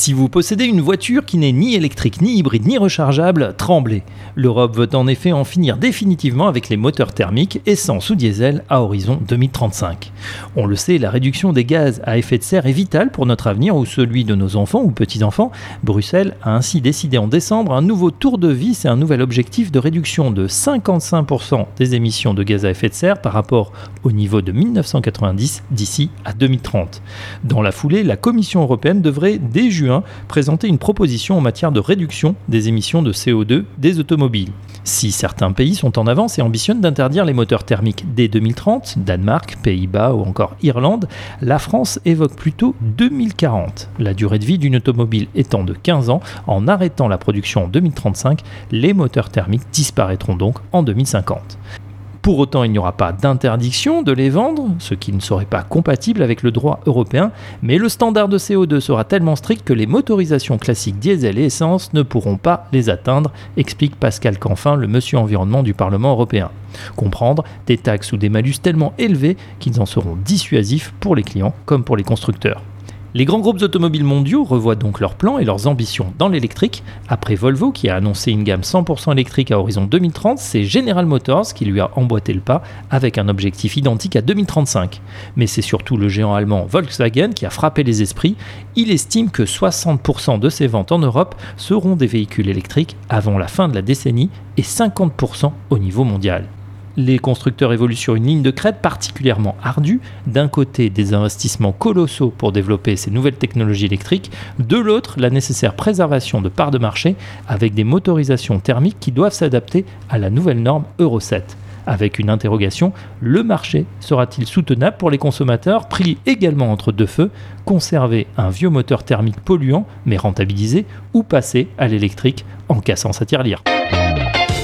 Si vous possédez une voiture qui n'est ni électrique, ni hybride, ni rechargeable, tremblez. L'Europe veut en effet en finir définitivement avec les moteurs thermiques, essence ou diesel à horizon 2035. On le sait, la réduction des gaz à effet de serre est vitale pour notre avenir ou celui de nos enfants ou petits-enfants. Bruxelles a ainsi décidé en décembre un nouveau tour de vis et un nouvel objectif de réduction de 55% des émissions de gaz à effet de serre par rapport au niveau de 1990 d'ici à 2030. Dans la foulée, la Commission européenne devrait dès juin présenter une proposition en matière de réduction des émissions de CO2 des automobiles. Si certains pays sont en avance et ambitionnent d'interdire les moteurs thermiques dès 2030, Danemark, Pays-Bas ou encore Irlande, la France évoque plutôt 2040. La durée de vie d'une automobile étant de 15 ans, en arrêtant la production en 2035, les moteurs thermiques disparaîtront donc en 2050. Pour autant, il n'y aura pas d'interdiction de les vendre, ce qui ne serait pas compatible avec le droit européen, mais le standard de CO2 sera tellement strict que les motorisations classiques diesel et essence ne pourront pas les atteindre, explique Pascal Canfin, le monsieur environnement du Parlement européen. Comprendre des taxes ou des malus tellement élevés qu'ils en seront dissuasifs pour les clients comme pour les constructeurs. Les grands groupes automobiles mondiaux revoient donc leurs plans et leurs ambitions dans l'électrique. Après Volvo, qui a annoncé une gamme 100% électrique à horizon 2030, c'est General Motors qui lui a emboîté le pas avec un objectif identique à 2035. Mais c'est surtout le géant allemand Volkswagen qui a frappé les esprits. Il estime que 60% de ses ventes en Europe seront des véhicules électriques avant la fin de la décennie et 50% au niveau mondial les constructeurs évoluent sur une ligne de crête particulièrement ardue. D'un côté, des investissements colossaux pour développer ces nouvelles technologies électriques, de l'autre, la nécessaire préservation de parts de marché avec des motorisations thermiques qui doivent s'adapter à la nouvelle norme Euro 7. Avec une interrogation, le marché sera-t-il soutenable pour les consommateurs? Pris également entre deux feux, conserver un vieux moteur thermique polluant mais rentabilisé ou passer à l'électrique en cassant sa tirelire